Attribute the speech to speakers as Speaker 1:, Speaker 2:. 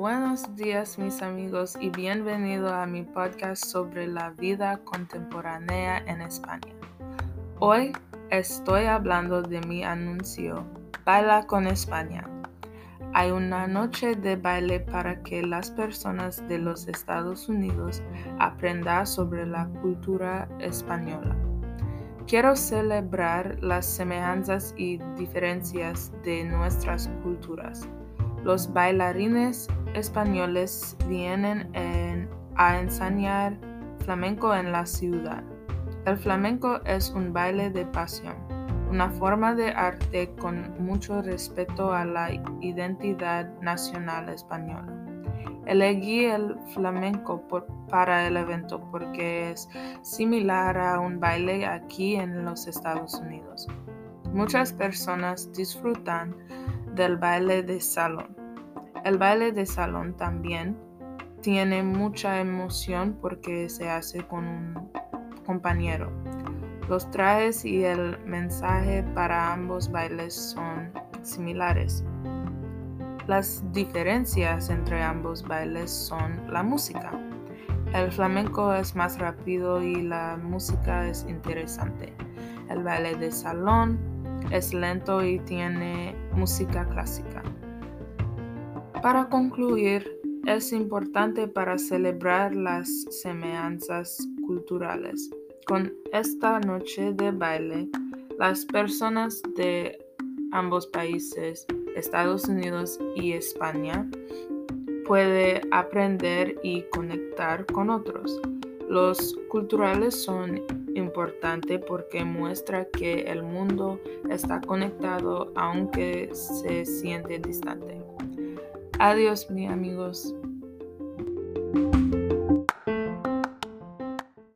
Speaker 1: Buenos días mis amigos y bienvenido a mi podcast sobre la vida contemporánea en España. Hoy estoy hablando de mi anuncio Baila con España. Hay una noche de baile para que las personas de los Estados Unidos aprendan sobre la cultura española. Quiero celebrar las semejanzas y diferencias de nuestras culturas. Los bailarines españoles vienen a enseñar flamenco en la ciudad. El flamenco es un baile de pasión, una forma de arte con mucho respeto a la identidad nacional española. Elegí el flamenco para el evento porque es similar a un baile aquí en los Estados Unidos. Muchas personas disfrutan del baile de salón. El baile de salón también tiene mucha emoción porque se hace con un compañero. Los trajes y el mensaje para ambos bailes son similares. Las diferencias entre ambos bailes son la música. El flamenco es más rápido y la música es interesante. El baile de salón es lento y tiene música clásica. Para concluir, es importante para celebrar las semejanzas culturales. Con esta noche de baile, las personas de ambos países Estados Unidos y España, puede aprender y conectar con otros. Los culturales son importantes porque muestra que el mundo está conectado aunque se siente distante. Adiós, mis amigos.